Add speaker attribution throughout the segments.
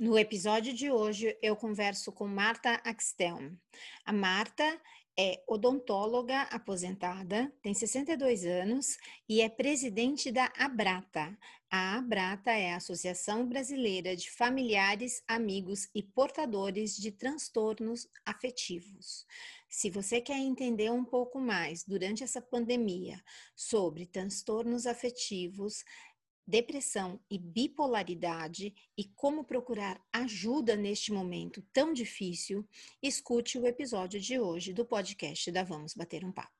Speaker 1: No episódio de hoje, eu converso com Marta Axtel. A Marta é odontóloga aposentada, tem 62 anos e é presidente da Abrata. A Abrata é a Associação Brasileira de Familiares, Amigos e Portadores de Transtornos Afetivos. Se você quer entender um pouco mais durante essa pandemia sobre transtornos afetivos, depressão e bipolaridade e como procurar ajuda neste momento tão difícil, escute o episódio de hoje do podcast da Vamos Bater um Papo.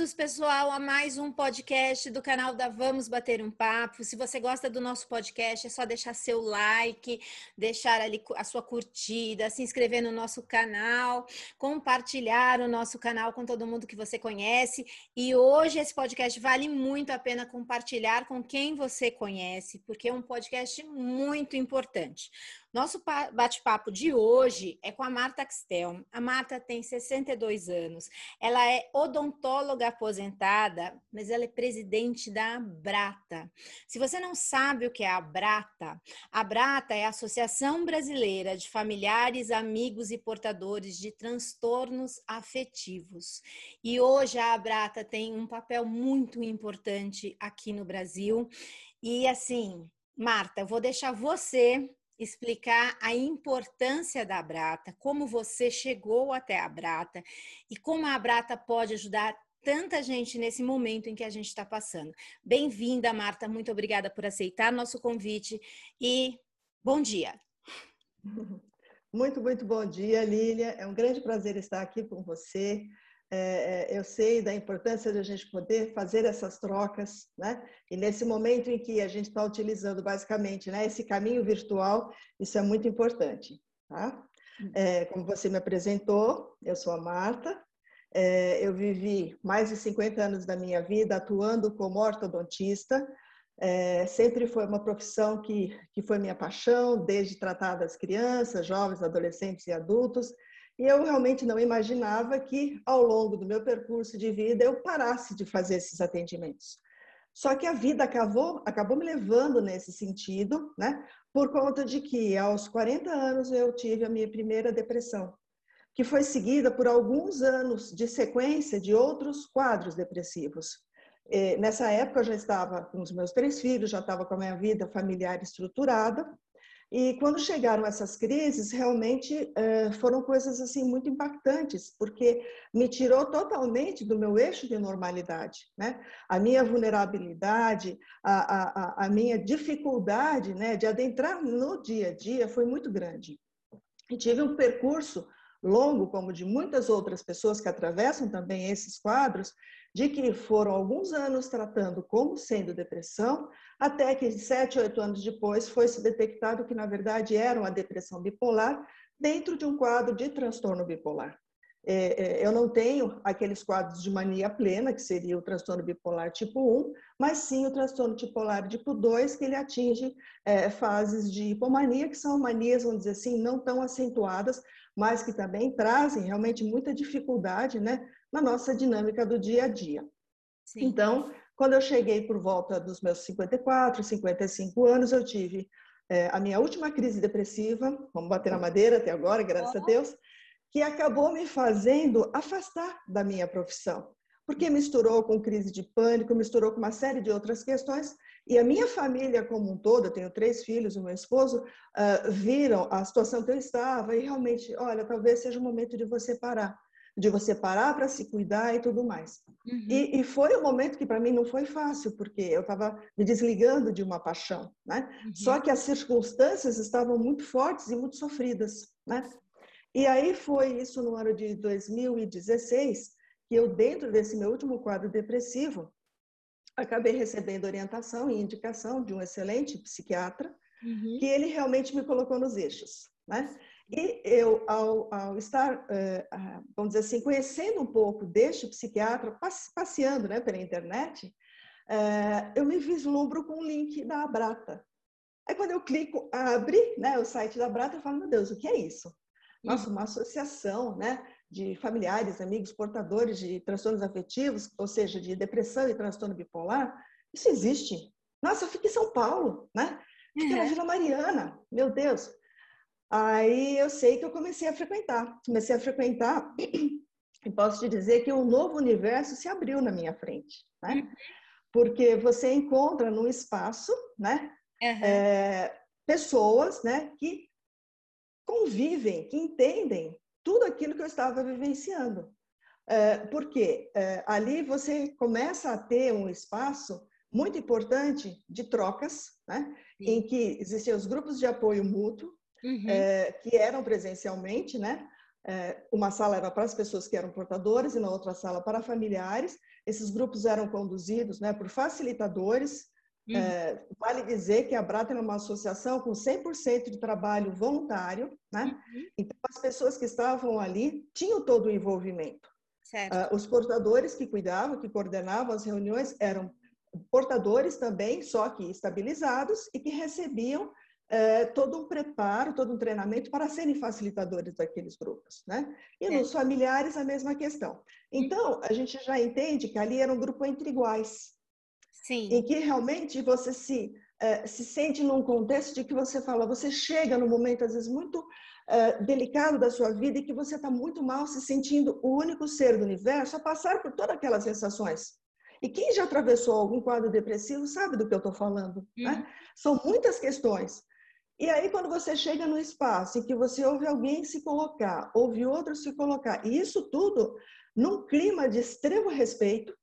Speaker 1: Bem-vindos, pessoal, a mais um podcast do canal da Vamos Bater um Papo. Se você gosta do nosso podcast, é só deixar seu like, deixar ali a sua curtida, se inscrever no nosso canal, compartilhar o nosso canal com todo mundo que você conhece. E hoje esse podcast vale muito a pena compartilhar com quem você conhece, porque é um podcast muito importante. Nosso bate-papo de hoje é com a Marta Axtel. A Marta tem 62 anos. Ela é odontóloga aposentada, mas ela é presidente da Abrata. Se você não sabe o que é a Abrata, a Abrata é a Associação Brasileira de Familiares, Amigos e Portadores de Transtornos Afetivos. E hoje a Abrata tem um papel muito importante aqui no Brasil. E assim, Marta, eu vou deixar você explicar a importância da Brata, como você chegou até a Brata e como a Brata pode ajudar tanta gente nesse momento em que a gente está passando. Bem-vinda, Marta, muito obrigada por aceitar nosso convite e bom dia.
Speaker 2: Muito, muito bom dia, Lília. É um grande prazer estar aqui com você. É, é, eu sei da importância de a gente poder fazer essas trocas, né? E nesse momento em que a gente está utilizando basicamente né, esse caminho virtual, isso é muito importante, tá? É, como você me apresentou, eu sou a Marta, é, eu vivi mais de 50 anos da minha vida atuando como ortodontista, é, sempre foi uma profissão que, que foi minha paixão, desde tratar das crianças, jovens, adolescentes e adultos, e eu realmente não imaginava que, ao longo do meu percurso de vida, eu parasse de fazer esses atendimentos. Só que a vida acabou, acabou me levando nesse sentido, né? Por conta de que, aos 40 anos, eu tive a minha primeira depressão, que foi seguida por alguns anos de sequência de outros quadros depressivos. Nessa época, eu já estava com os meus três filhos, já estava com a minha vida familiar estruturada, e quando chegaram essas crises, realmente eh, foram coisas assim muito impactantes, porque me tirou totalmente do meu eixo de normalidade, né? A minha vulnerabilidade, a, a, a minha dificuldade, né, de adentrar no dia a dia foi muito grande. E tive um percurso longo, como de muitas outras pessoas que atravessam também esses quadros, de que foram alguns anos tratando como sendo depressão, até que sete, oito anos depois foi se detectado que na verdade era uma depressão bipolar dentro de um quadro de transtorno bipolar. É, é, eu não tenho aqueles quadros de mania plena, que seria o transtorno bipolar tipo 1, mas sim o transtorno bipolar tipo 2, que ele atinge é, fases de hipomania, que são manias, vamos dizer assim, não tão acentuadas, mas que também trazem realmente muita dificuldade né, na nossa dinâmica do dia a dia. Sim. Então, quando eu cheguei por volta dos meus 54, 55 anos, eu tive é, a minha última crise depressiva, vamos bater na madeira até agora, graças a Deus, que acabou me fazendo afastar da minha profissão, porque misturou com crise de pânico, misturou com uma série de outras questões, e a minha família como um todo, eu tenho três filhos, o meu esposo, uh, viram a situação que eu estava e realmente, olha, talvez seja o momento de você parar de você parar para se cuidar e tudo mais. Uhum. E, e, foi um momento que para mim não foi fácil, porque eu estava me desligando de uma paixão, né? Uhum. Só que as circunstâncias estavam muito fortes e muito sofridas, né? E aí foi isso no ano de 2016 que eu, dentro desse meu último quadro depressivo, acabei recebendo orientação e indicação de um excelente psiquiatra, uhum. que ele realmente me colocou nos eixos, né? E eu, ao, ao estar, uh, vamos dizer assim, conhecendo um pouco deste psiquiatra, passeando né, pela internet, uh, eu me vislumbro com o link da Abrata. Aí, quando eu clico, abre né, o site da Abrata, eu falo, meu Deus, o que é isso? Nossa, uma associação né, de familiares, amigos portadores de transtornos afetivos, ou seja, de depressão e transtorno bipolar, isso existe. Nossa, eu fico em São Paulo, né? Fiquei uhum. na Vila Mariana, meu Deus. Aí eu sei que eu comecei a frequentar. Comecei a frequentar e posso te dizer que um novo universo se abriu na minha frente, né? Uhum. Porque você encontra no espaço, né? Uhum. É, pessoas, né? Que convivem, que entendem que eu estava vivenciando. É, porque é, ali você começa a ter um espaço muito importante de trocas, né? em que existiam os grupos de apoio mútuo, uhum. é, que eram presencialmente, né? Uma sala era para as pessoas que eram portadoras e na outra sala para familiares. Esses grupos eram conduzidos né, por facilitadores. Uhum. É, vale dizer que a Brata é uma associação com 100% de trabalho voluntário, né? Uhum. Então, as pessoas que estavam ali tinham todo o envolvimento. Uh, os portadores que cuidavam, que coordenavam as reuniões, eram portadores também, só que estabilizados e que recebiam é, todo um preparo, todo um treinamento para serem facilitadores daqueles grupos, né? E é. nos familiares a mesma questão. Então, a gente já entende que ali era um grupo entre iguais. Sim. Em que realmente você se, é, se sente num contexto de que você fala, você chega num momento, às vezes, muito é, delicado da sua vida e que você está muito mal, se sentindo o único ser do universo a passar por todas aquelas sensações. E quem já atravessou algum quadro depressivo sabe do que eu estou falando. Né? Uhum. São muitas questões. E aí, quando você chega no espaço em que você ouve alguém se colocar, ouve outro se colocar, e isso tudo num clima de extremo respeito,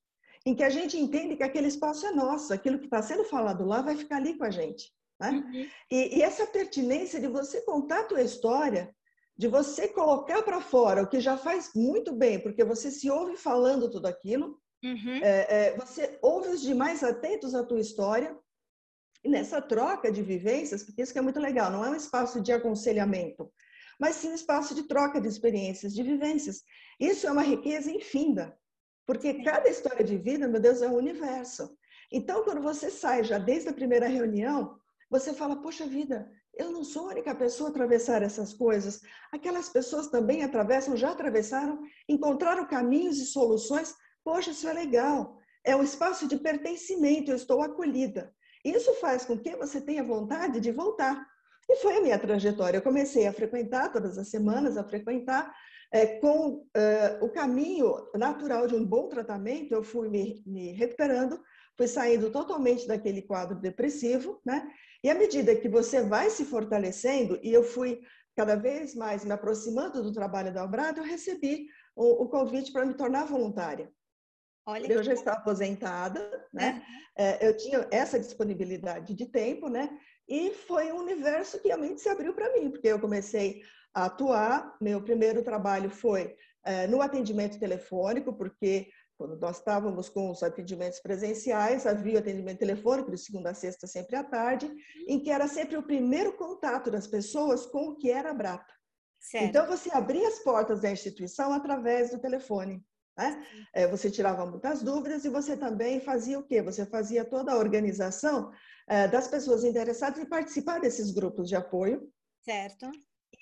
Speaker 2: em que a gente entende que aquele espaço é nosso, aquilo que está sendo falado lá vai ficar ali com a gente. Né? Uhum. E, e, essa pertinência de você contar a tua história, de você colocar para fora o que já faz muito bem, porque você se ouve falando tudo aquilo, uhum. é, é, você ouve os demais atentos à tua história, e nessa troca de vivências, porque isso que é muito legal, não é um espaço de aconselhamento, mas sim um espaço de troca de experiências, de vivências. Isso é uma riqueza infinda, porque cada história de vida, meu Deus, é um universo. Então, quando você sai já desde a primeira reunião, você fala, poxa vida, eu não sou a única pessoa a atravessar essas coisas. Aquelas pessoas também atravessam, já atravessaram, encontraram caminhos e soluções. Poxa, isso é legal. É um espaço de pertencimento, eu estou acolhida. Isso faz com que você tenha vontade de voltar. E foi a minha trajetória. Eu comecei a frequentar todas as semanas, a frequentar é, com é, o caminho natural de um bom tratamento. Eu fui me, me recuperando, fui saindo totalmente daquele quadro depressivo, né? E à medida que você vai se fortalecendo, e eu fui cada vez mais me aproximando do trabalho da Albrado, eu recebi o, o convite para me tornar voluntária. Olha eu já estava aposentada, né? É, eu tinha essa disponibilidade de tempo, né? E foi um universo que realmente se abriu para mim, porque eu comecei a atuar. Meu primeiro trabalho foi é, no atendimento telefônico, porque quando nós estávamos com os atendimentos presenciais, havia o atendimento telefônico de segunda a sexta, sempre à tarde, em que era sempre o primeiro contato das pessoas com o que era a Brata. Certo. Então, você abria as portas da instituição através do telefone. Né? É, você tirava muitas dúvidas e você também fazia o quê? Você fazia toda a organização é, das pessoas interessadas em participar desses grupos de apoio.
Speaker 1: Certo.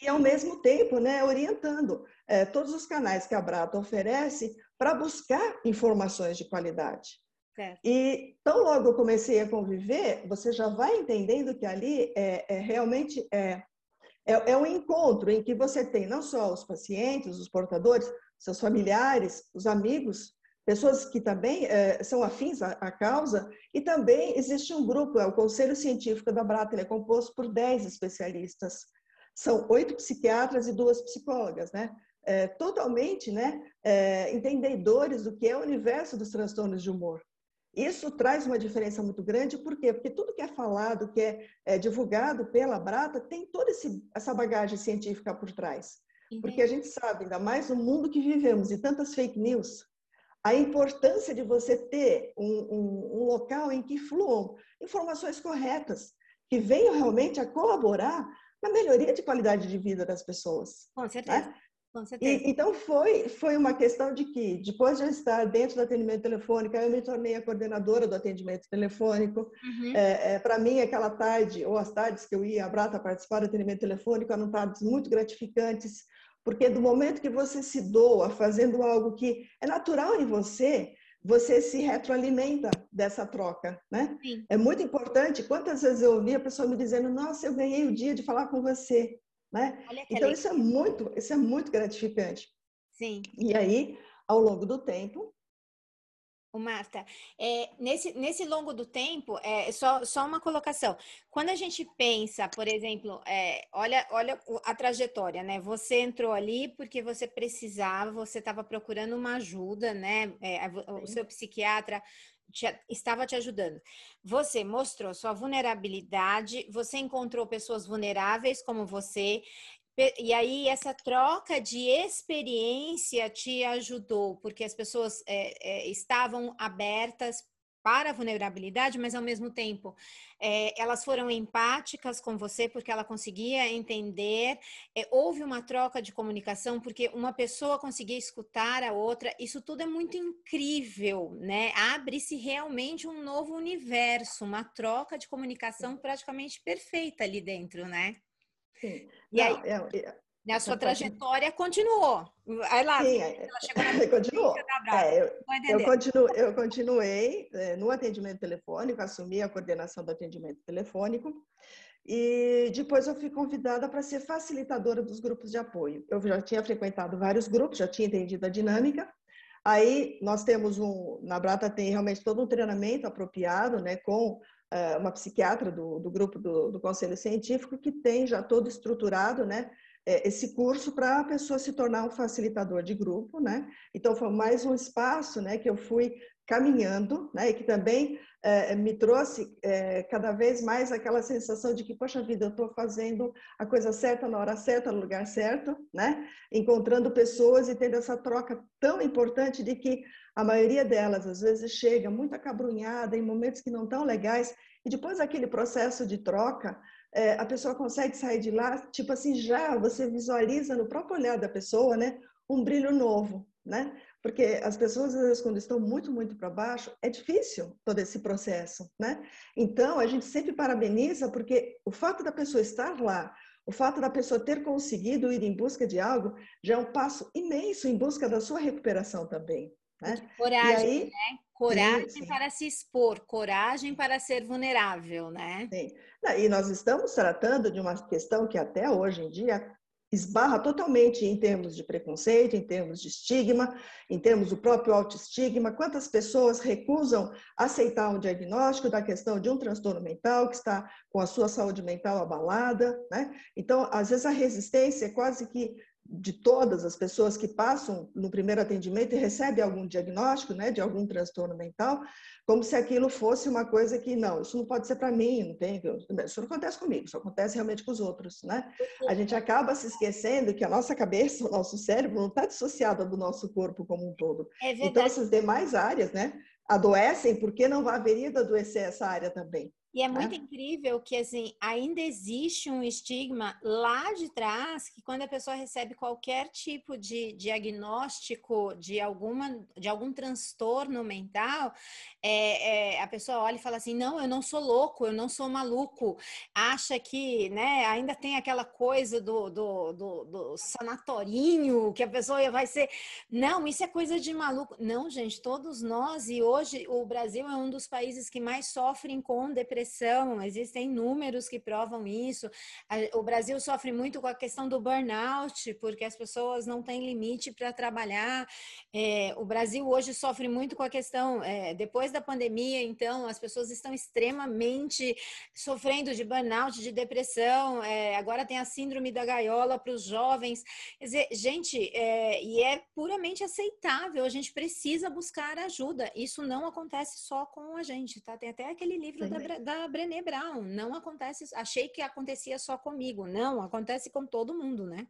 Speaker 2: E, ao mesmo tempo, né, orientando é, todos os canais que a Brata oferece para buscar informações de qualidade. Certo. E tão logo eu comecei a conviver, você já vai entendendo que ali é, é realmente é, é, é um encontro em que você tem não só os pacientes, os portadores, seus familiares, os amigos, pessoas que também é, são afins à, à, causa, e também existe um grupo, é o Conselho Científico da Brata, ele é composto por 10 especialistas. São oito psiquiatras e duas psicólogas, né? É, totalmente né, é, entendedores do que é o universo dos transtornos de humor. Isso traz uma diferença muito grande, por quê? Porque tudo que é falado, que é, é divulgado pela Brata, tem toda esse, essa bagagem científica por trás. Porque a gente sabe, ainda mais no mundo que vivemos e tantas fake news, a importância de você ter um, um, um local em que fluam informações corretas, que venham realmente a colaborar na melhoria de qualidade de vida das pessoas.
Speaker 1: Com certeza.
Speaker 2: Né? E, então foi foi uma questão de que depois de eu estar dentro do atendimento telefônico, eu me tornei a coordenadora do atendimento telefônico. Uhum. É, é, Para mim, aquela tarde ou as tardes que eu ia à Brata participar do atendimento telefônico eram tardes muito gratificantes, Porque do momento que você se doa fazendo algo que é natural em você, você se retroalimenta dessa troca, né? Sim. É muito importante. Quantas vezes eu ouvi a pessoa me dizendo: "Nossa, eu ganhei o dia de falar com você", né? Então isso é muito, isso é muito gratificante.
Speaker 1: Sim.
Speaker 2: E aí, ao longo do tempo,
Speaker 1: o Marta, é, nesse, nesse longo do tempo, é só, só uma colocação. Quando a gente pensa, por exemplo, é, olha, olha a trajetória, né? Você entrou ali porque você precisava, você estava procurando uma ajuda, né? É, o seu psiquiatra te, estava te ajudando. Você mostrou sua vulnerabilidade, você encontrou pessoas vulneráveis como você, e aí, essa troca de experiência te ajudou, porque as pessoas é, é, estavam abertas para a vulnerabilidade, mas ao mesmo tempo é, elas foram empáticas com você porque ela conseguia entender. É, houve uma troca de comunicação porque uma pessoa conseguia escutar a outra. Isso tudo é muito incrível, né? Abre-se realmente um novo universo, uma troca de comunicação praticamente perfeita ali dentro, né?
Speaker 2: Sim. E Não, aí, é, é,
Speaker 1: a sua trajetória continuou. Aí lá,
Speaker 2: Sim, ela é, chegou na continuou. É, eu, eu, continuo, eu continuei é, no atendimento telefônico, assumi a coordenação do atendimento telefônico. E depois eu fui convidada para ser facilitadora dos grupos de apoio. Eu já tinha frequentado vários grupos, já tinha entendido a dinâmica. Aí nós temos um, na Brata tem realmente todo um treinamento apropriado, né, com é, uma psiquiatra do, do grupo do, do, Conselho Científico que tem já todo estruturado, né, é, esse curso para a pessoa se tornar um facilitador de grupo, né? Então foi mais um espaço, né, que eu fui caminhando, né, e que também é, me trouxe é, cada vez mais aquela sensação de que, poxa vida, eu estou fazendo a coisa certa na hora certa, no lugar certo, né? Encontrando pessoas e tendo essa troca tão importante de que a maioria delas, às vezes, chega muito acabrunhada em momentos que não estão legais, e depois daquele processo de troca, é, a pessoa consegue sair de lá, tipo assim, já você visualiza no próprio olhar da pessoa, né, um brilho novo, né? Porque as pessoas, às vezes, quando estão muito, muito para baixo, é difícil todo esse processo, né? Então, a gente sempre parabeniza, porque o fato da pessoa estar lá, o fato da pessoa ter conseguido ir em busca de algo, já é um passo imenso em busca da sua recuperação também, né?
Speaker 1: Coragem, aí, né? Coragem sim, sim. para se expor, coragem para ser vulnerável, né?
Speaker 2: Sim. E nós estamos tratando de uma questão que até hoje em dia esbarra totalmente em termos de preconceito, em termos de estigma, em termos do próprio autoestigma. Quantas pessoas recusam aceitar um diagnóstico da questão de um transtorno mental que está com a sua saúde mental abalada, né? Então, às vezes a resistência é quase que de todas as pessoas que passam no primeiro atendimento e recebem algum diagnóstico, né, de algum transtorno mental, como se aquilo fosse uma coisa que não, isso não pode ser para mim, não tem, isso não acontece comigo, isso acontece realmente com os outros, né? A gente acaba se esquecendo que a nossa cabeça, o nosso cérebro não está dissociado do nosso corpo como um todo. É então essas demais áreas, né, adoecem porque não haveria de adoecer essa área também.
Speaker 1: E é muito é. incrível que assim ainda existe um estigma lá de trás que quando a pessoa recebe qualquer tipo de diagnóstico de alguma de algum transtorno mental, é, é, a pessoa olha e fala assim, não, eu não sou louco, eu não sou maluco, acha que, né, ainda tem aquela coisa do, do, do, do sanatorinho que a pessoa vai ser, não, isso é coisa de maluco. Não, gente, todos nós e hoje o Brasil é um dos países que mais sofrem com depressão depressão, existem números que provam isso. O Brasil sofre muito com a questão do burnout, porque as pessoas não têm limite para trabalhar. É, o Brasil hoje sofre muito com a questão, é, depois da pandemia, então, as pessoas estão extremamente sofrendo de burnout, de depressão. É, agora tem a síndrome da gaiola para os jovens. Quer dizer, gente, é, e é puramente aceitável, a gente precisa buscar ajuda. Isso não acontece só com a gente, tá? Tem até aquele livro da, da Brené Brown. Não acontece, achei que acontecia só comigo. Não, acontece com todo mundo, né?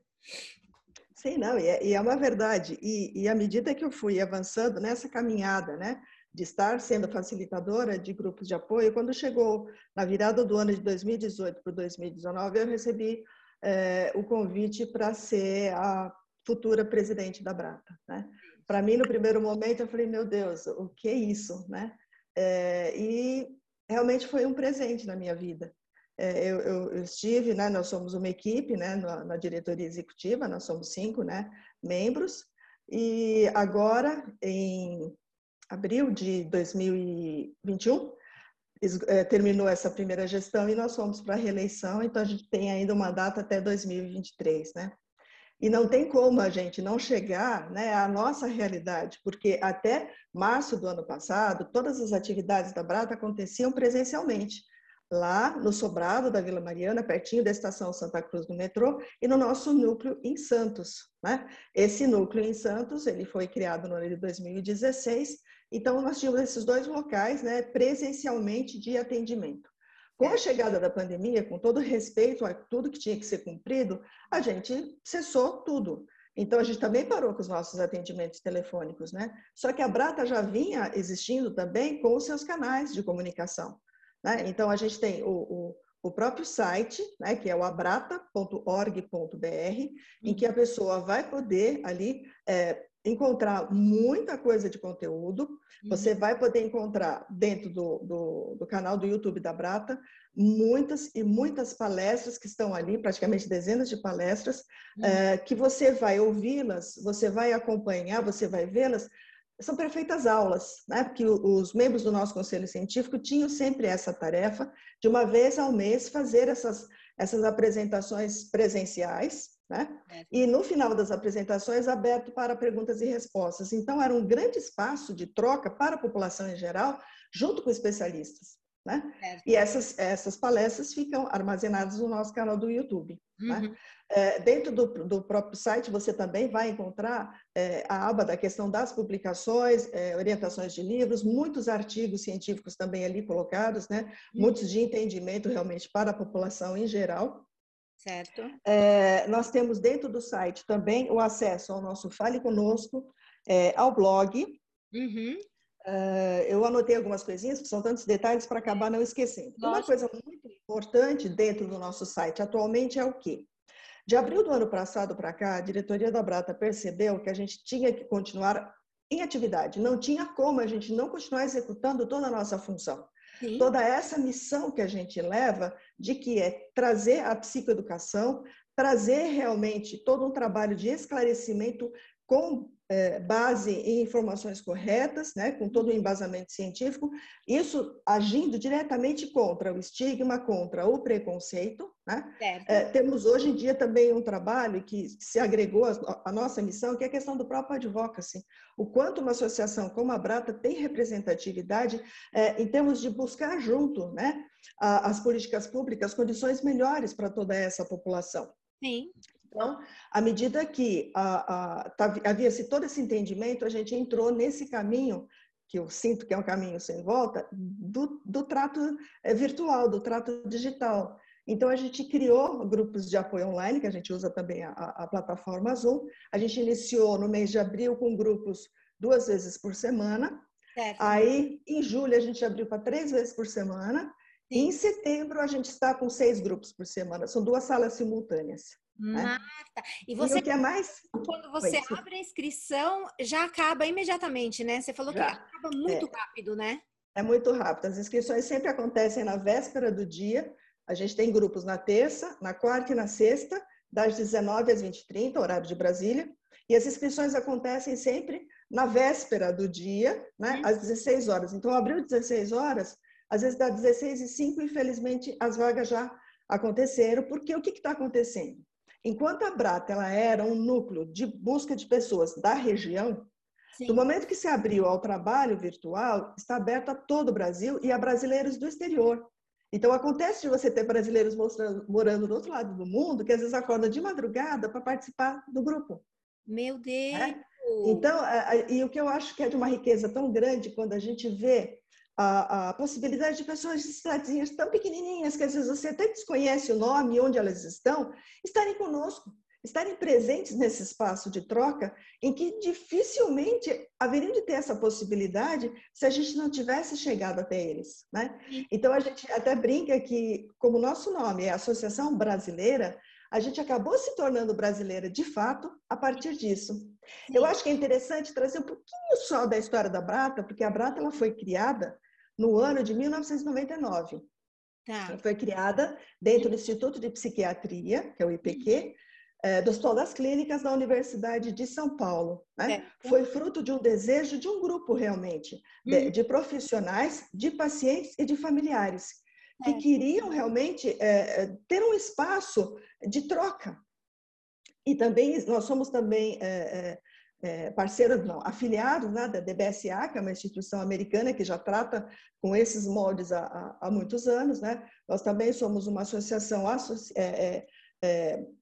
Speaker 2: Sim, não, e é, e é uma verdade. E, e à medida que eu fui avançando nessa caminhada, né, de estar sendo facilitadora de grupos de apoio, quando chegou na virada do ano de 2018 para 2019, eu recebi é, o convite para ser a futura presidente da Brata, né? Para mim, no primeiro momento, eu falei, meu Deus, o que é isso, né? É, e realmente foi um presente na minha vida. é, eu, eu, eu, estive, né, nós somos uma equipe né, na, na, diretoria executiva, nós somos cinco né, membros, e agora, em abril de 2021, é, terminou essa primeira gestão e nós fomos para a reeleição, então a gente tem ainda uma data até 2023, né? E não tem como a gente não chegar né, à nossa realidade, porque até março do ano passado, todas as atividades da Brata aconteciam presencialmente lá no sobrado da Vila Mariana, pertinho da estação Santa Cruz do metrô, e no nosso núcleo em Santos. Né? Esse núcleo em Santos, ele foi criado no ano de 2016, então nós tínhamos esses dois locais né, presencialmente de atendimento. Com a chegada da pandemia, com todo respeito a tudo que tinha que ser cumprido, a gente cessou tudo. Então, a gente também parou com os nossos atendimentos telefônicos, né? Só que a Brata já vinha existindo também com os seus canais de comunicação. Né? Então, a gente tem o, o, o próprio site, né, que é o abrata.org.br, em que a uhum. pessoa vai poder ali é, encontrar muita coisa de conteúdo. Você uhum. vai poder encontrar dentro do, do, do, canal do YouTube da Brata muitas e muitas palestras que estão ali, praticamente dezenas de palestras, uhum. é, que você vai ouvi-las, você vai acompanhar, você vai vê-las são perfeitas aulas, né? porque os membros do nosso conselho científico tinham sempre essa tarefa de uma vez ao mês fazer essas, essas apresentações presenciais, né? É. E no final das apresentações, aberto para perguntas e respostas. Então, era um grande espaço de troca para a população em geral, junto com especialistas. Né? E essas, essas palestras ficam armazenadas no nosso canal do YouTube. Né? Uhum. Né? É, dentro do, do, próprio site, você também vai encontrar é, a aba da questão das publicações, é, orientações de livros, muitos artigos científicos também ali colocados, né? Uhum. muitos de entendimento realmente para a população em geral.
Speaker 1: Certo.
Speaker 2: É, nós temos dentro do site também o acesso ao nosso Fale Conosco, é, ao blog. Uhum. Uh, eu anotei algumas coisinhas, que são tantos detalhes para acabar não esquecendo. Nossa. Uma coisa muito importante dentro do nosso site atualmente é o quê? De abril do ano passado para cá, a diretoria da Brata percebeu que a gente tinha que continuar em atividade. Não tinha como a gente não continuar executando toda a nossa função. Toda essa missão que a gente leva de que é trazer a psicoeducação, trazer realmente todo um trabalho de esclarecimento com é, base em informações corretas, né, com todo o embasamento científico, isso agindo diretamente contra o estigma, contra o preconceito. Né? É, temos hoje em dia também um trabalho que se agregou à nossa missão, que é a questão do próprio advocacy. O quanto uma associação como a Brata tem representatividade é, em termos de buscar junto né, as políticas públicas condições melhores para toda essa população.
Speaker 1: Sim.
Speaker 2: Então, à medida que a, a, tá, havia-se todo esse entendimento, a gente entrou nesse caminho, que eu sinto que é um caminho sem volta, do, do trato eh, virtual, do trato digital. Então, a gente criou grupos de apoio online, que a gente usa também a, a plataforma Zoom. A gente iniciou no mês de abril com grupos duas vezes por semana. Certo. Aí, em julho, a gente abriu para três vezes por semana. Sim. E em setembro, a gente está com seis grupos por semana. São duas salas simultâneas.
Speaker 1: Né? Marta, e você
Speaker 2: e que é mais
Speaker 1: quando você Foi, abre a inscrição já acaba imediatamente, né? Você falou já. que acaba muito é. rápido, né?
Speaker 2: É muito rápido. As inscrições sempre acontecem na véspera do dia. A gente tem grupos na terça, na quarta e na sexta, das 19 às 20h30, horário de Brasília. E as inscrições acontecem sempre na véspera do dia, né, hum. às 16 horas. Então, abriu 16 horas, às vezes dá 16 e 5, infelizmente, as vagas já aconteceram, porque o que está acontecendo? Enquanto a Brata ela era um núcleo de busca de pessoas da região, Sim. do momento que se abriu ao trabalho virtual, está aberto a todo o Brasil e a brasileiros do exterior. Então, acontece de você ter brasileiros morando do outro lado do mundo, que às vezes acordam de madrugada para participar do grupo.
Speaker 1: Meu Deus! É?
Speaker 2: Então, e o que eu acho que é de uma riqueza tão grande quando a gente vê a, a, possibilidade de pessoas de cidadezinhas tão pequenininhas que às vezes você até desconhece o nome onde elas estão, estarem conosco, estarem presentes nesse espaço de troca em que dificilmente haveriam de ter essa possibilidade se a gente não tivesse chegado até eles, né? Então a gente até brinca que como nosso nome é Associação Brasileira, a gente acabou se tornando brasileira de fato a partir disso. Eu acho que é interessante trazer um pouquinho só da história da Brata, porque a Brata ela foi criada no ano de 1999. Tá. Ela foi criada dentro do Instituto de Psiquiatria, que é o IPQ, é, do Hospital das Clínicas da Universidade de São Paulo. Né? É. Foi fruto de um desejo de um grupo realmente, de, uhum. de profissionais, de pacientes e de familiares, que é. queriam realmente é, é, ter um espaço de troca. E também, nós somos também é, parceiros, não, afiliados né, da DBSA, que é uma instituição americana que já trata com esses moldes há, há, muitos anos. Né? Nós também somos uma associação associ é,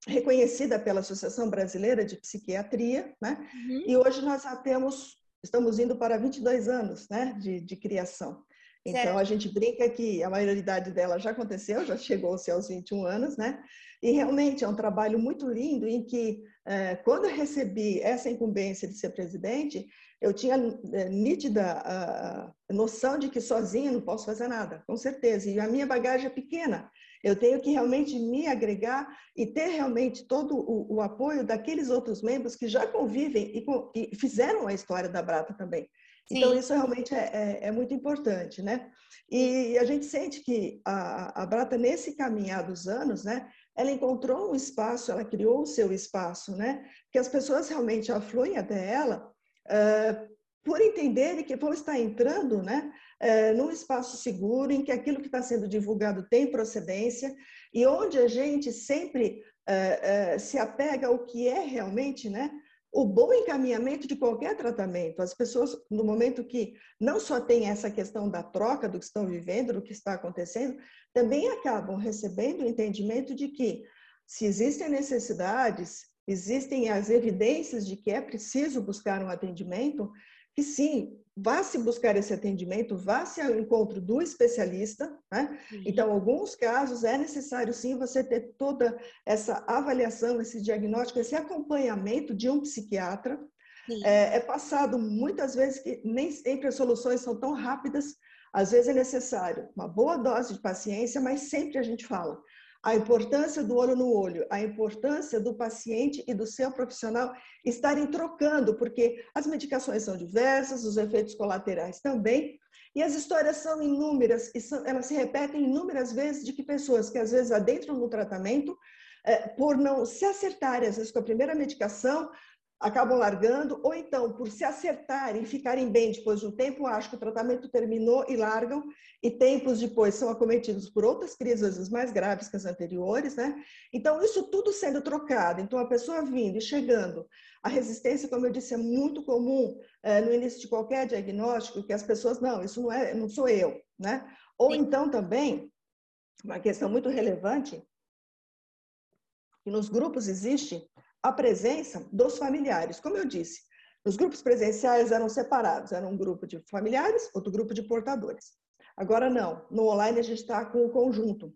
Speaker 2: reconhecida pela Associação Brasileira de Psiquiatria, né? Uhum. E hoje nós já temos, estamos indo para 22 anos, né, de, de criação. Então certo. a gente brinca que a maioridade dela já aconteceu, já chegou-se aos 21 anos, né? E realmente é um trabalho muito lindo em que é, quando eu recebi essa incumbência de ser presidente, eu tinha é, nítida noção de que sozinha não posso fazer nada, com certeza. E a minha bagagem é pequena. Eu tenho que realmente me agregar e ter realmente todo o, o apoio daqueles outros membros que já convivem e, e, fizeram a história da Brata também. Sim. Então, isso realmente é, é, é, muito importante, né? E a gente sente que a, a Brata, nesse caminhar dos anos, né? Ela encontrou um espaço, ela criou o seu espaço, né? Que as pessoas realmente afluem até ela uh, por entenderem que vão estar entrando, né? é, num espaço seguro, em que aquilo que está sendo divulgado tem procedência e onde a gente sempre é, se apega ao que é realmente, né? O bom encaminhamento de qualquer tratamento. As pessoas, no momento que não só tem essa questão da troca do que estão vivendo, do que está acontecendo, também acabam recebendo o entendimento de que, se existem necessidades, existem as evidências de que é preciso buscar um atendimento, que sim, vá se buscar esse atendimento, vá se ao encontro do especialista. Né? Então, em alguns casos, é necessário sim você ter toda essa avaliação, esse diagnóstico, esse acompanhamento de um psiquiatra. É, é, passado muitas vezes que nem sempre as soluções são tão rápidas. Às vezes é necessário uma boa dose de paciência, mas sempre a gente fala a importância do olho no olho, a importância do paciente e do seu profissional estarem trocando, porque as medicações são diversas, os efeitos colaterais também, e as histórias são inúmeras, e são, elas se repetem inúmeras vezes de que pessoas que às vezes adentram no tratamento, é, por não se acertarem, às vezes com a primeira medicação, acabam largando, ou então, por se acertarem e ficarem bem depois de um tempo, acham que o tratamento terminou e largam, e tempos depois são acometidos por outras crises, às vezes mais graves que as anteriores, né? Então, isso tudo sendo trocado. Então, a pessoa vindo e chegando. A resistência, como eu disse, é muito comum é, no início de qualquer diagnóstico, que as pessoas, não, isso não, é, não sou eu, né? Ou Sim. então também, uma questão muito relevante, que nos grupos existe a presença dos familiares. Como eu disse, os grupos presenciais eram separados, era um grupo de familiares, outro grupo de portadores. Agora não, no online a gente está com o conjunto.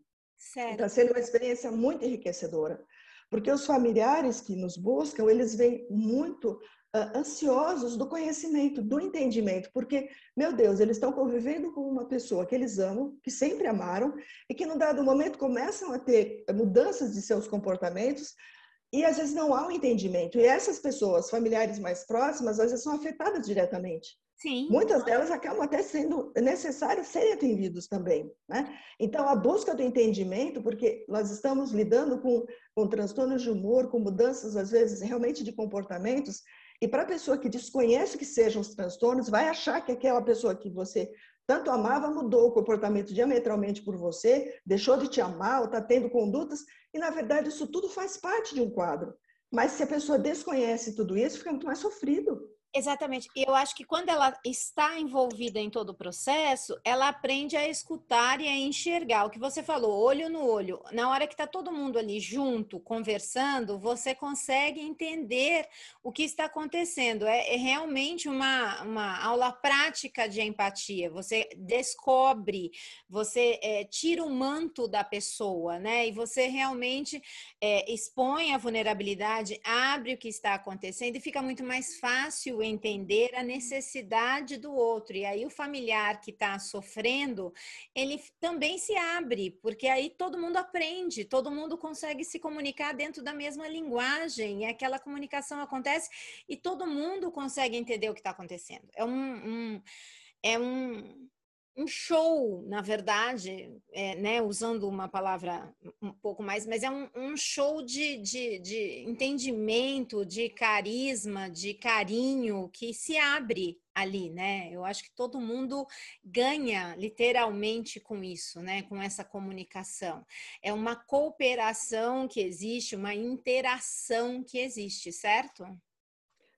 Speaker 2: Está sendo uma experiência muito enriquecedora, porque os familiares que nos buscam, eles vêm muito uh, ansiosos do conhecimento, do entendimento, porque, meu Deus, eles estão convivendo com uma pessoa que eles amam, que sempre amaram, e que, no dado momento, começam a ter mudanças de seus comportamentos, e às vezes não há um entendimento. E essas pessoas, familiares mais próximas, às vezes são afetadas diretamente. Sim. Muitas delas acabam até sendo necessárias serem atendidos também. Né? Então, a busca do entendimento, porque nós estamos lidando com, com transtornos de humor, com mudanças, às vezes, realmente de comportamentos, e para a pessoa que desconhece que sejam os transtornos, vai achar que aquela pessoa que você tanto amava mudou o comportamento diametralmente por você, deixou de te amar ou está tendo condutas, e na verdade isso tudo faz parte de um quadro. Mas se a pessoa desconhece tudo isso, fica muito mais sofrido.
Speaker 1: Exatamente. Eu acho que quando ela está envolvida em todo o processo, ela aprende a escutar e a enxergar. O que você falou, olho no olho. Na hora que está todo mundo ali junto, conversando, você consegue entender o que está acontecendo. É, é realmente uma, uma aula prática de empatia. Você descobre, você é, tira o manto da pessoa, né? E você realmente é, expõe a vulnerabilidade, abre o que está acontecendo e fica muito mais fácil entender a necessidade do outro. E aí o familiar que está sofrendo, ele também se abre, porque aí todo mundo aprende, todo mundo consegue se comunicar dentro da mesma linguagem, e aquela comunicação acontece e todo mundo consegue entender o que está acontecendo. É um, um, é um um show, na verdade, é, né, usando uma palavra um pouco mais, mas é um, um show de, de, de, entendimento, de carisma, de carinho que se abre ali, né? Eu acho que todo mundo ganha literalmente com isso, né? Com essa comunicação. É uma cooperação que existe, uma interação que existe, certo?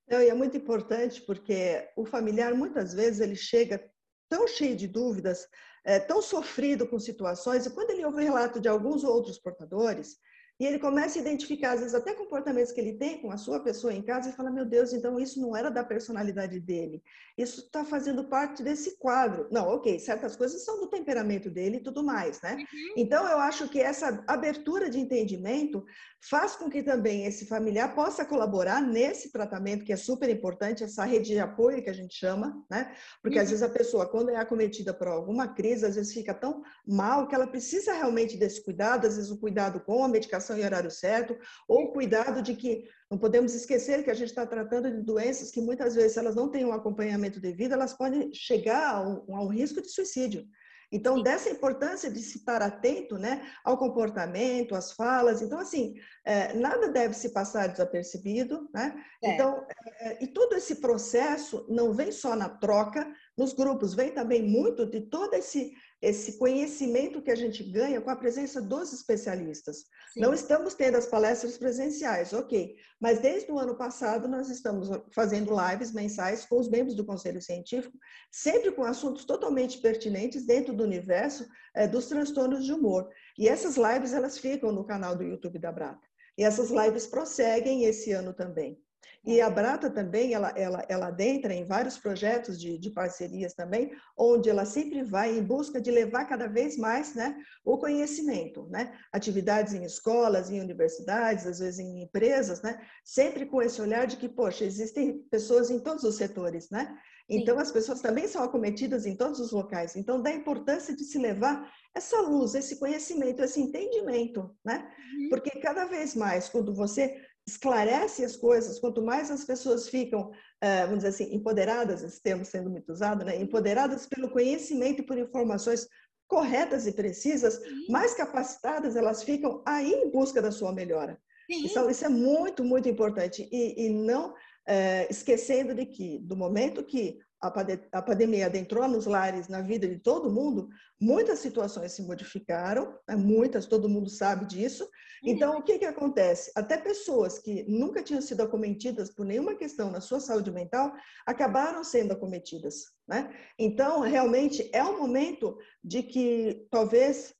Speaker 2: Não, e é muito importante porque o familiar muitas vezes ele chega tão cheio de dúvidas, é, tão sofrido com situações, e quando ele ouve o relato de alguns outros portadores, e ele começa a identificar, às vezes, até comportamentos que ele tem com a sua pessoa em casa e fala: Meu Deus, então isso não era da personalidade dele. Isso está fazendo parte desse quadro. Não, ok, certas coisas são do temperamento dele e tudo mais, né? Uhum. Então, eu acho que essa abertura de entendimento faz com que também esse familiar possa colaborar nesse tratamento, que é super importante, essa rede de apoio que a gente chama, né? Porque uhum. às vezes a pessoa, quando é acometida por alguma crise, às vezes fica tão mal que ela precisa realmente desse cuidado, às vezes o cuidado com a medicação em horário certo, ou cuidado de que não podemos esquecer que a gente está tratando de doenças que muitas vezes, se elas não têm um acompanhamento devido, elas podem chegar a um, a um risco de suicídio. Então, dessa importância de se estar atento né, ao comportamento, às falas. Então, assim, é, nada deve se passar desapercebido. Né? É. Então, é, e todo esse processo não vem só na troca nos grupos, vem também muito de todo esse esse conhecimento que a gente ganha com a presença dos especialistas. Sim. Não estamos tendo as palestras presenciais, ok, mas desde o ano passado nós estamos fazendo lives mensais com os membros do Conselho Científico, sempre com assuntos totalmente pertinentes dentro do universo é, dos transtornos de humor. E essas lives elas ficam no canal do YouTube da Brata. E essas lives prosseguem esse ano também. E a Brata também, ela, ela, ela adentra em vários projetos de, de parcerias também, onde ela sempre vai em busca de levar cada vez mais né, o conhecimento, né? Atividades em escolas, em universidades, às vezes em empresas, né? Sempre com esse olhar de que, poxa, existem pessoas em todos os setores, né? Então, Sim. as pessoas também são acometidas em todos os locais. Então, da importância de se levar essa luz, esse conhecimento, esse entendimento, né? Uhum. Porque cada vez mais, quando você esclarece as coisas, quanto mais as pessoas ficam, eh, vamos dizer assim, empoderadas, esse termo sendo muito usado, né? empoderadas pelo conhecimento e por informações corretas e precisas, Sim. mais capacitadas elas ficam aí em busca da sua melhora. Isso, isso é muito, muito importante. E, e não é, esquecendo de que, do momento que a pandemia adentrou nos lares, na vida de todo mundo, muitas situações se modificaram, né? muitas, todo mundo sabe disso. Então, o que, que acontece? Até pessoas que nunca tinham sido acometidas por nenhuma questão na sua saúde mental acabaram sendo acometidas. Né? Então, realmente, é um momento de que talvez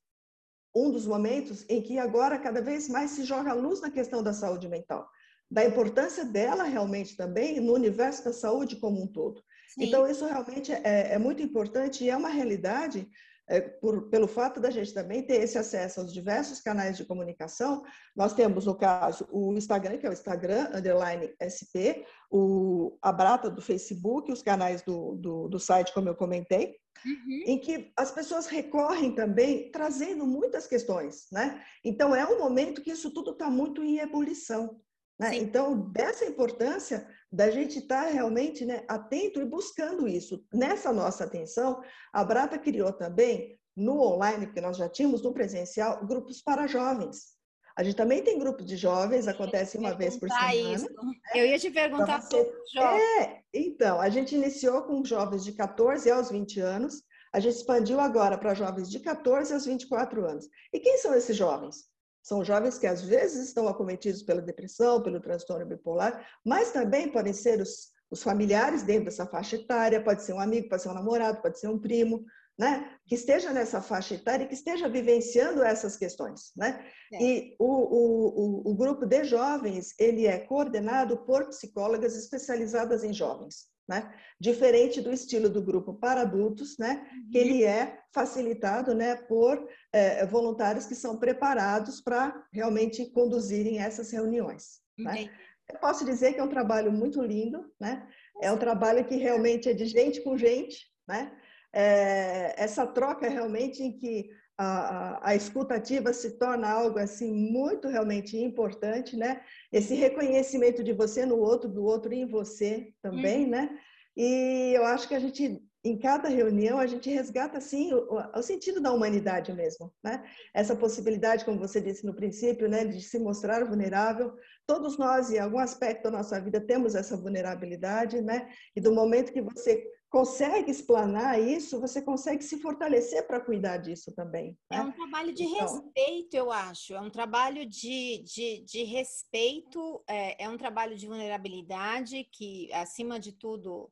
Speaker 2: um dos momentos em que agora cada vez mais se joga a luz na questão da saúde mental, da importância dela realmente também no universo da saúde como um todo. Sim. Então, isso realmente é, é, muito importante e é uma realidade é, por, pelo fato da gente também ter esse acesso aos diversos canais de comunicação. Nós temos, no caso, o Instagram, que é o Instagram, underline SP, o, a Brata do Facebook, os canais do, do, do site, como eu comentei, Uhum. em que as pessoas recorrem também trazendo muitas questões, né? Então é um momento que isso tudo está muito em ebulição. Né? Então, dessa importância da gente estar tá realmente né, atento e buscando isso. Nessa nossa atenção, a Brata criou também, no online, porque nós já tínhamos no presencial, grupos para jovens. A gente também tem grupos de jovens, acontece uma vez por semana. Isso.
Speaker 1: Né? Eu ia te perguntar sobre jovens.
Speaker 2: É, então, a gente iniciou com jovens de 14 aos 20 anos, a gente expandiu agora para jovens de 14 aos 24 anos. E quem são esses jovens? São jovens que às vezes estão acometidos pela depressão, pelo transtorno bipolar, mas também podem ser os, os familiares dentro dessa faixa etária, pode ser um amigo, pode ser um namorado, pode ser um primo, né? que esteja nessa faixa etária e que esteja vivenciando essas questões. Né? É. E o, o, o, o grupo de jovens, ele é coordenado por psicólogas especializadas em jovens né? Diferente do estilo do grupo para adultos, né? Que uhum. ele é facilitado, né? Por é, voluntários que são preparados para realmente conduzirem essas reuniões. Né? Eu posso dizer que é um trabalho muito lindo, né? É um trabalho que realmente é de gente com gente, né? É, essa troca realmente em que a, a, escutativa se torna algo assim muito realmente importante, né? Esse reconhecimento de você no outro, do outro em você também, uhum. né? E eu acho que a gente em cada reunião a gente resgata assim o, o, sentido da humanidade mesmo, né? Essa possibilidade, como você disse no princípio, né, de se mostrar vulnerável. Todos nós, em algum aspecto da nossa vida, temos essa vulnerabilidade, né? E do momento que você consegue explanar isso, você consegue se fortalecer para cuidar disso também.
Speaker 1: Né? É um trabalho de então, respeito, eu acho. É um trabalho de, de, de respeito, é, é um trabalho de vulnerabilidade que, acima de tudo,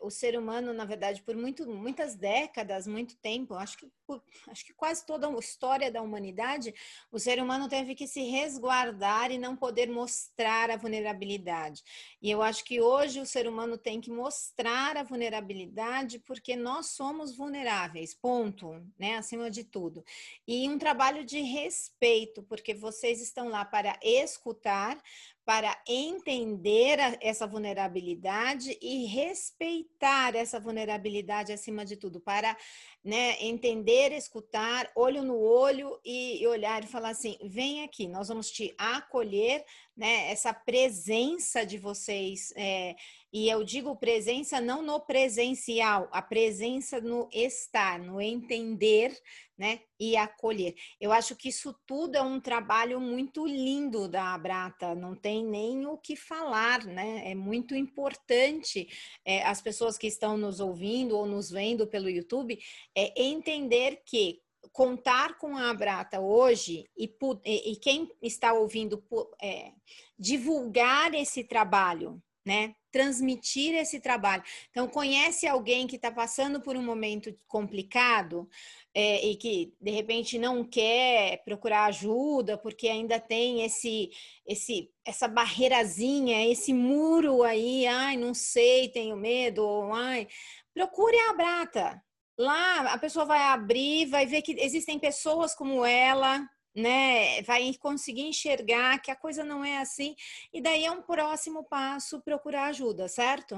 Speaker 1: o ser humano, na verdade, por muito, muitas décadas, muito tempo, acho que, por, acho que quase toda a história da humanidade, o ser humano teve que se resguardar e não poder mostrar a vulnerabilidade. E eu acho que hoje o ser humano tem que mostrar a vulnerabilidade porque nós somos vulneráveis, ponto, né? Acima de tudo. E um trabalho de respeito, porque vocês estão lá para escutar, para entender a, essa vulnerabilidade e respeitar essa vulnerabilidade acima de tudo, para né, entender, escutar, olho no olho e, e olhar e falar assim: vem aqui, nós vamos te acolher, né, essa presença de vocês. É, e eu digo presença não no presencial, a presença no estar, no entender, né? E acolher. Eu acho que isso tudo é um trabalho muito lindo da Abrata, não tem nem o que falar, né? É muito importante é, as pessoas que estão nos ouvindo ou nos vendo pelo YouTube é entender que contar com a Abrata hoje e, e, quem está ouvindo é, divulgar esse trabalho, né? Transmitir esse trabalho. Então, conhece alguém que está passando por um momento complicado é, e que de repente não quer procurar ajuda porque ainda tem esse, esse, essa barreirazinha, esse muro aí, ai, não sei, tenho medo, ou, ai, procure a Brata. Lá a pessoa vai abrir, vai ver que existem pessoas como ela, né, vai conseguir enxergar que a coisa não é assim, e daí é um próximo passo procurar ajuda, certo?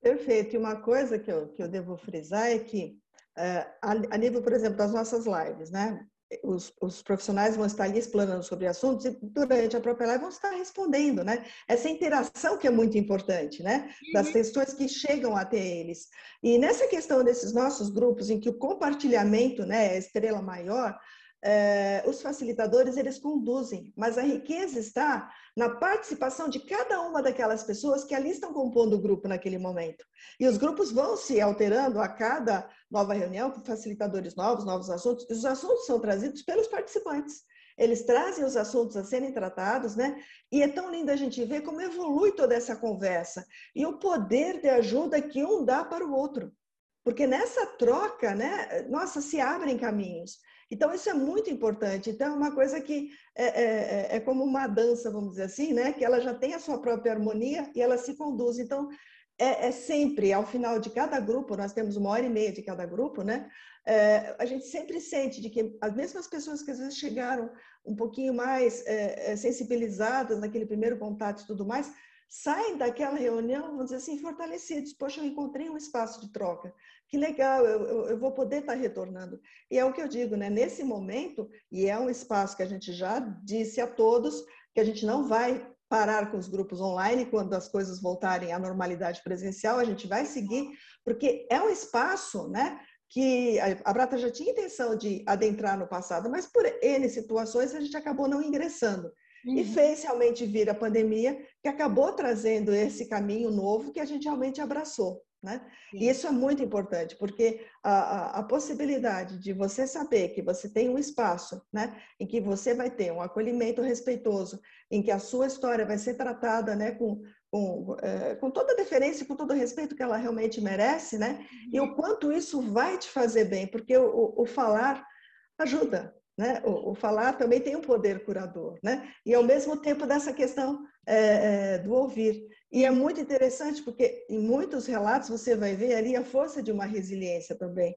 Speaker 2: Perfeito. E uma coisa que eu, que eu devo frisar é que, uh, a, a, nível, por exemplo, das nossas lives, né, os, os, profissionais vão estar ali explanando sobre assuntos e durante a própria live vão estar respondendo, né? Essa interação que é muito importante, né? Das uhum. questões que chegam até eles. E nessa questão desses nossos grupos em que o compartilhamento, né, é a estrela maior, eh, os facilitadores eles conduzem, mas a riqueza está na participação de cada uma daquelas pessoas que ali estão compondo o grupo naquele momento. E os grupos vão se alterando a cada nova reunião, com facilitadores novos, novos assuntos, e os assuntos são trazidos pelos participantes. Eles trazem os assuntos a serem tratados, né? E é tão lindo a gente ver como evolui toda essa conversa e o poder de ajuda que um dá para o outro. Porque nessa troca, né, nossa, se abrem caminhos. Então, isso é muito importante. Então, é uma coisa que é, é, é, é, como uma dança, vamos dizer assim, né? que ela já tem a sua própria harmonia e ela se conduz. Então, é, é sempre, ao final de cada grupo, nós temos uma hora e meia de cada grupo, né? É, a gente sempre sente de que as mesmas pessoas que às vezes chegaram um pouquinho mais é, sensibilizadas naquele primeiro contato e tudo mais, saem daquela reunião, vamos dizer assim, fortalecidos. Poxa, eu encontrei um espaço de troca. Que legal, eu, eu, eu, vou poder estar retornando. E é o que eu digo, né? Nesse momento, e é um espaço que a gente já disse a todos, que a gente não vai parar com os grupos online quando as coisas voltarem à normalidade presencial, a gente vai seguir, porque é um espaço, né? que a Brata já tinha intenção de adentrar no passado, mas por N situações a gente acabou não ingressando. Uhum. E fez realmente vir a pandemia, que acabou trazendo esse caminho novo que a gente realmente abraçou. Né? E isso é muito importante, porque a, a, a, possibilidade de você saber que você tem um espaço né, em que você vai ter um acolhimento respeitoso, em que a sua história vai ser tratada né, com, com, é, com toda a deferência, com todo o respeito que ela realmente merece, né? e o uhum. quanto isso vai te fazer bem, porque o, o falar ajuda, né? O, o, falar também tem um poder curador, né? E ao mesmo tempo dessa questão é, é, do ouvir. E é muito interessante porque em muitos relatos você vai ver ali a força de uma resiliência também.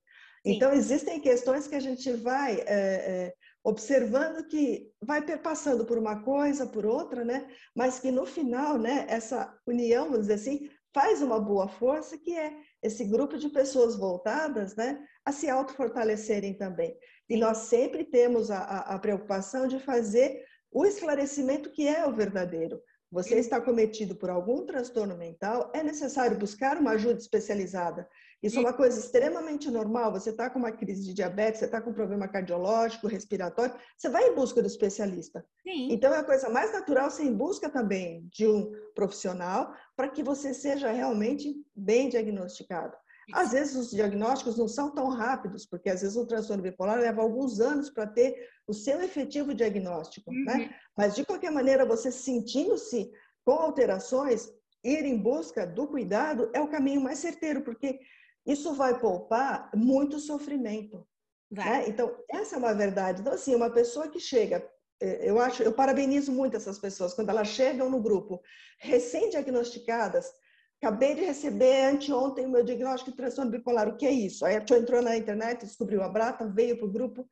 Speaker 2: Sim. Então existem questões que a gente vai é, é observando que vai perpassando por uma coisa, por outra, né? Mas que no final, né? Essa união, vamos dizer assim, faz uma boa força que é esse grupo de pessoas voltadas, né? A se autofortalecerem também. E nós sempre temos a, a, a preocupação de fazer o esclarecimento que é o verdadeiro. Você está cometido por algum transtorno mental, é necessário buscar uma ajuda especializada. Isso é uma coisa extremamente normal. Você está com uma crise de diabetes, você está com um problema cardiológico, respiratório, você vai em busca do especialista. Sim. Então, é a coisa mais natural ser em busca também de um profissional para que você seja realmente bem diagnosticado. Às vezes os diagnósticos não são tão rápidos, porque às vezes o transtorno bipolar leva alguns anos para ter o seu efetivo diagnóstico, né? uhum. né? Mas de qualquer maneira, você sentindo-se com alterações, ir em busca do cuidado é o caminho mais certeiro, porque isso vai poupar muito sofrimento. Né? Então, essa é uma verdade. Então, assim, uma pessoa que chega, é, eu acho, eu parabenizo muito essas pessoas, quando elas chegam no grupo recém-diagnosticadas, Acabei de receber anteontem o meu diagnóstico de transtorno bipolar. O que é isso? Aí a pessoa entrou na internet, descobriu a Brata, veio para o grupo.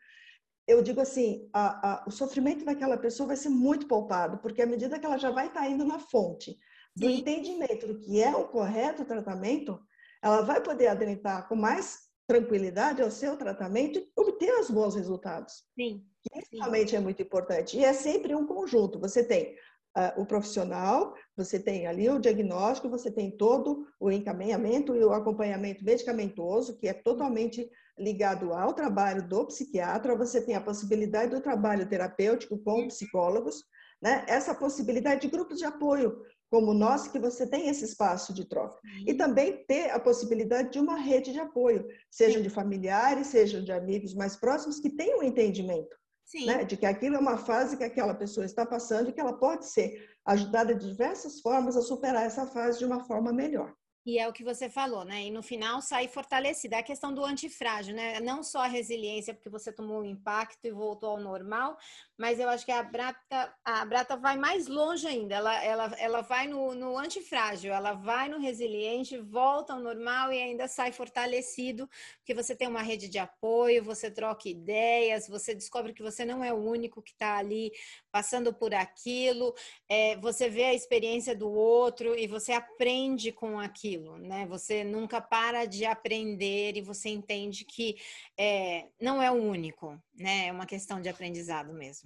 Speaker 2: Eu digo assim, a, a, o sofrimento daquela pessoa vai ser muito poupado, porque à medida que ela já vai estar tá indo na fonte do Sim. entendimento do que é o correto tratamento, ela vai poder adentrar com mais tranquilidade ao seu tratamento e obter os bons resultados. Sim. Isso realmente é muito importante. E é sempre um conjunto. Você tem uh, o profissional, você tem ali o diagnóstico, você tem todo o encaminhamento e o acompanhamento medicamentoso, que é totalmente ligado ao trabalho do psiquiatra, você tem a possibilidade do trabalho terapêutico com psicólogos, né? essa possibilidade de grupos de apoio, como nós, que você tem esse espaço de troca. E também ter a possibilidade de uma rede de apoio, seja de familiares, seja de amigos mais próximos, que tenham um entendimento. Né? De que aquilo é uma fase que aquela pessoa está passando e que ela pode ser ajudada de diversas formas a superar essa fase de uma forma melhor.
Speaker 1: E é o que você falou, né? E no final sair fortalecida. É a questão do antifrágil, né? Não só a resiliência, porque você tomou um impacto e voltou ao normal, mas eu acho que a Brata, a Brata vai mais longe ainda. Ela, ela, ela vai no, no antifrágil, ela vai no resiliente, volta ao normal e ainda sai fortalecido, porque você tem uma rede de apoio, você troca ideias, você descobre que você não é o único que está ali passando por aquilo, é, você vê a experiência do outro e você aprende com aquilo, né? Você nunca para de aprender e você entende que é, não é o único, né? É uma questão de aprendizado mesmo.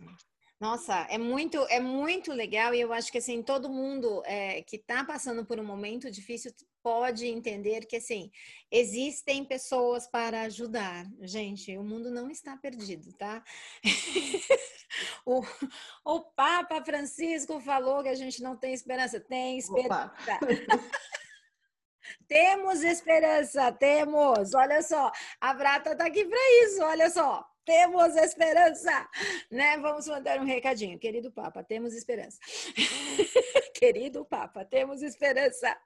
Speaker 1: Nossa, é muito, é muito legal e eu acho que assim todo mundo é, que está passando por um momento difícil pode entender que assim existem pessoas para ajudar. Gente, o mundo não está perdido, tá? o, o Papa Francisco falou que a gente não tem esperança. Tem esperança. temos esperança, temos. Olha só, a Brata está aqui para isso, olha só temos esperança, né? Vamos mandar um recadinho, querido Papa, temos esperança. querido Papa, temos esperança,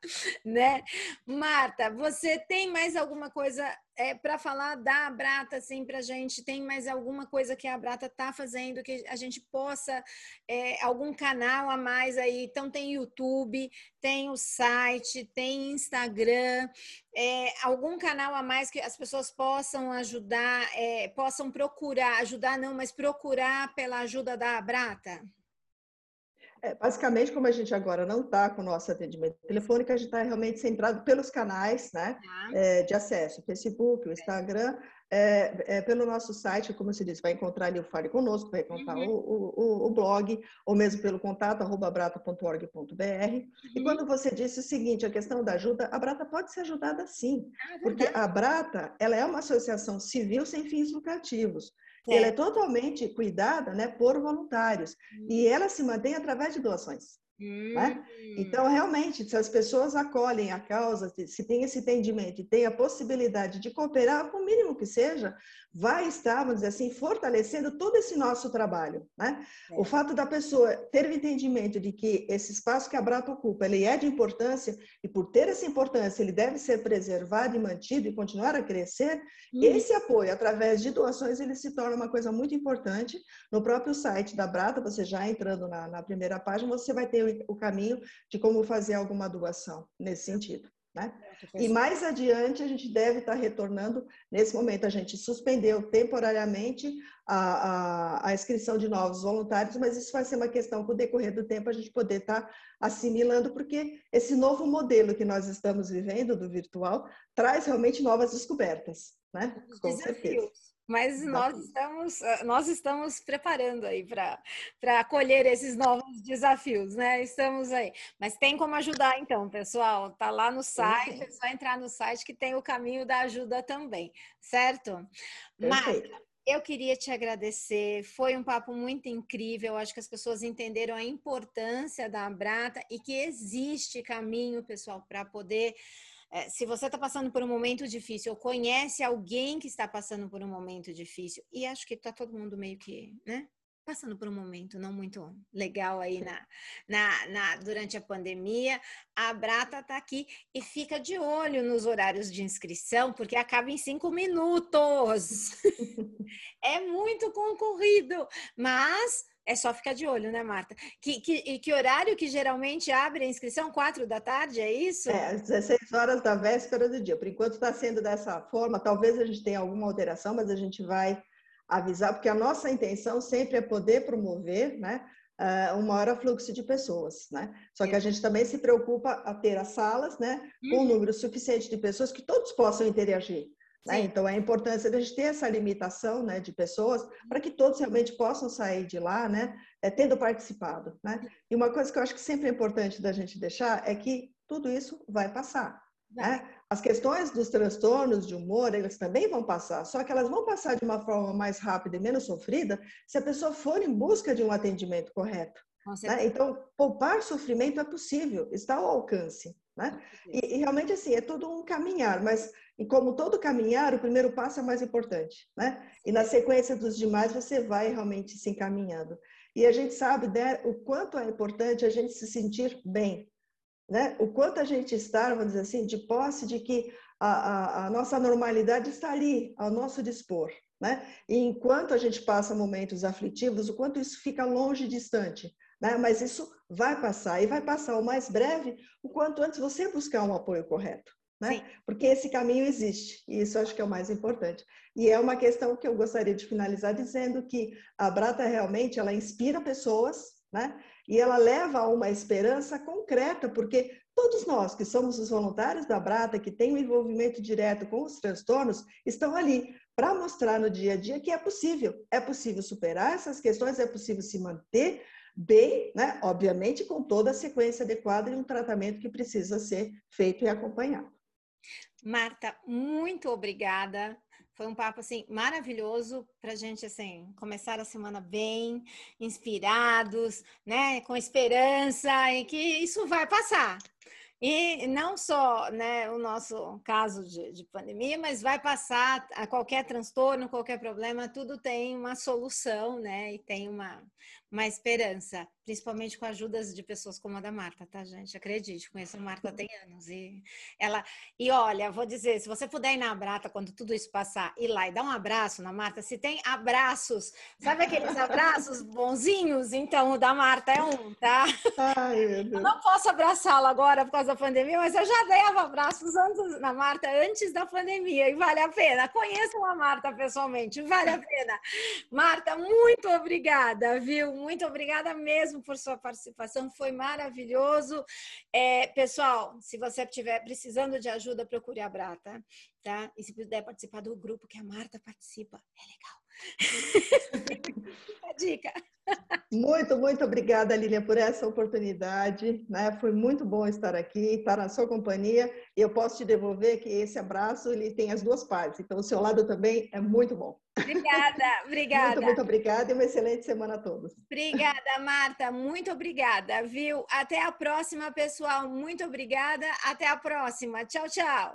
Speaker 1: né? Marta, você tem mais alguma coisa é, para falar da Brata, assim, para a gente? Tem mais alguma coisa que a Brata está fazendo que a gente possa, é, algum canal a mais aí? Então, tem YouTube, tem o site, tem Instagram, é, algum canal a mais que as pessoas possam ajudar, é, possam procurar, ajudar não, mas procurar pela ajuda da Brata?
Speaker 2: É, basicamente, como a gente agora não está com o nosso atendimento telefônico, a gente está realmente centrado pelos canais né, ah. é, de acesso, o Facebook, o Instagram, é, é, pelo nosso site, como se diz, vai encontrar ali o Fale Conosco, vai encontrar uhum. o, o, o, blog, ou mesmo pelo contato, arroba brata.org.br. Uhum. E quando você disse o seguinte, a questão da ajuda, a Brata pode ser ajudada sim, ah, porque a Brata, ela é uma associação civil sem fins lucrativos. É. Ela é totalmente cuidada né, por voluntários. Hum. E ela se mantém através de doações. Hum. Né? Então, realmente, se as pessoas acolhem a causa, se tem esse entendimento e tem a possibilidade de cooperar, com o mínimo que seja, vai estar, vamos dizer assim, fortalecendo todo esse nosso trabalho. Né? É. O fato da pessoa ter o entendimento de que esse espaço que a Brata ocupa, ele é de importância, e por ter essa importância, ele deve ser preservado e mantido e continuar a crescer, hum. esse apoio, através de doações, ele se torna uma coisa muito importante. No próprio site da Brata, você já entrando na, na primeira página, você vai ter o, o caminho de como fazer alguma doação nesse sentido. Né? E mais adiante a gente deve estar retornando. Nesse momento a gente suspendeu temporariamente a, a, a, inscrição de novos voluntários, mas isso vai ser uma questão com o decorrer do tempo a gente poder estar assimilando, porque esse novo modelo que nós estamos vivendo do virtual traz realmente novas descobertas, né?
Speaker 1: Com certeza Mas nós estamos, ah, nós estamos preparando aí para acolher esses novos desafios, né? Estamos aí. Mas tem como ajudar, então, pessoal. Tá lá no site, é só entrar no site que tem o caminho da ajuda também, certo? Mas eu queria te agradecer, foi um papo muito incrível. Acho que as pessoas entenderam a importância da Abrata e que existe caminho, pessoal, para poder. É, se você está passando por um momento difícil ou conhece alguém que está passando por um momento difícil, e acho que está todo mundo meio que, né? passando por um momento não muito legal aí na, na, na, durante a pandemia, a Brata está aqui e fica de olho nos horários de inscrição, porque acaba em cinco minutos. é muito concorrido, mas é só ficar de olho, né, Marta? Que, que, que horário que geralmente abre a inscrição? Quatro da tarde, é isso?
Speaker 2: É, às 16 horas da véspera do dia. Por enquanto está sendo dessa forma. Talvez a gente tenha alguma alteração, mas a gente vai avisar, porque a nossa intenção sempre é poder promover né, uh, um maior fluxo de pessoas. Né? Só que a gente também se preocupa a ter as salas né, com um uhum. número suficiente de pessoas que todos possam interagir. Né? Então, é a importância de a gente ter essa limitação né, de pessoas para que todos realmente possam sair de lá né, é, tendo participado. Né? E uma coisa que eu acho que sempre é importante da gente deixar é que tudo isso vai passar. Né? As questões dos transtornos de humor, elas também vão passar, só que elas vão passar de uma forma mais rápida e menos sofrida se a pessoa for em busca de um atendimento correto. Né? Então, poupar sofrimento é possível, está ao alcance. Né? E, e, realmente, assim, é tudo um caminhar, mas e como todo caminhar, o primeiro passo é mais importante. Né? E na sequência dos demais, você vai realmente se encaminhando. E a gente sabe né, o quanto é importante a gente se sentir bem, né? O quanto a gente está, vamos dizer assim, de posse de que a, a, a nossa normalidade está ali, ao nosso dispor. Né? E enquanto a gente passa momentos aflitivos, o quanto isso fica longe, distante. Né? Mas isso vai passar, e vai passar o mais breve, o quanto antes você buscar um apoio correto. Né? Porque esse caminho existe, e isso acho que é o mais importante. E é uma questão que eu gostaria de finalizar dizendo que a Brata realmente ela inspira pessoas, né? E ela leva a uma esperança concreta, porque todos nós que somos os voluntários da Brata, que têm um envolvimento direto com os transtornos, estão ali para mostrar no dia a dia que é possível. É possível superar essas questões, é possível se manter bem, né? obviamente com toda a sequência adequada e um tratamento que precisa ser feito e acompanhado.
Speaker 1: Marta, muito obrigada foi um papo assim maravilhoso para gente assim começar a semana bem, inspirados, né, com esperança e que isso vai passar. E não só né, o nosso caso de, de, pandemia, mas vai passar a qualquer transtorno, qualquer problema, tudo tem uma solução, né? E tem uma, uma esperança, principalmente com ajudas de pessoas como a da Marta, tá, gente? Acredite, conheço a Marta tem anos. E ela. E olha, vou dizer, se você puder ir na Brata quando tudo isso passar, ir lá e dar um abraço na Marta, se tem abraços, sabe aqueles abraços bonzinhos? Então, o da Marta é um, tá? Ai, eu não posso abraçá-la agora por causa da pandemia, mas eu já dava abraços antes, na Marta antes da pandemia e vale a pena. Conheçam a Marta pessoalmente, vale a pena. Marta, muito obrigada, viu? Muito obrigada por sua participação, foi maravilhoso. É, pessoal, se você estiver precisando de ajuda, procure a Brata, tá? E se puder participar do grupo que a Marta participa, é legal. A dica.
Speaker 2: Muito, muito obrigada, Lilian, por essa oportunidade. Né? Foi muito bom estar aqui, estar na sua companhia. E eu posso te devolver que esse abraço ele tem as duas partes. Então, o seu lado também é muito bom.
Speaker 1: Obrigada, obrigada.
Speaker 2: Muito, muito obrigada e uma excelente semana a todos.
Speaker 1: Obrigada, Marta. Muito obrigada, viu? Até a próxima, pessoal. Muito obrigada. Até a próxima. Tchau, tchau.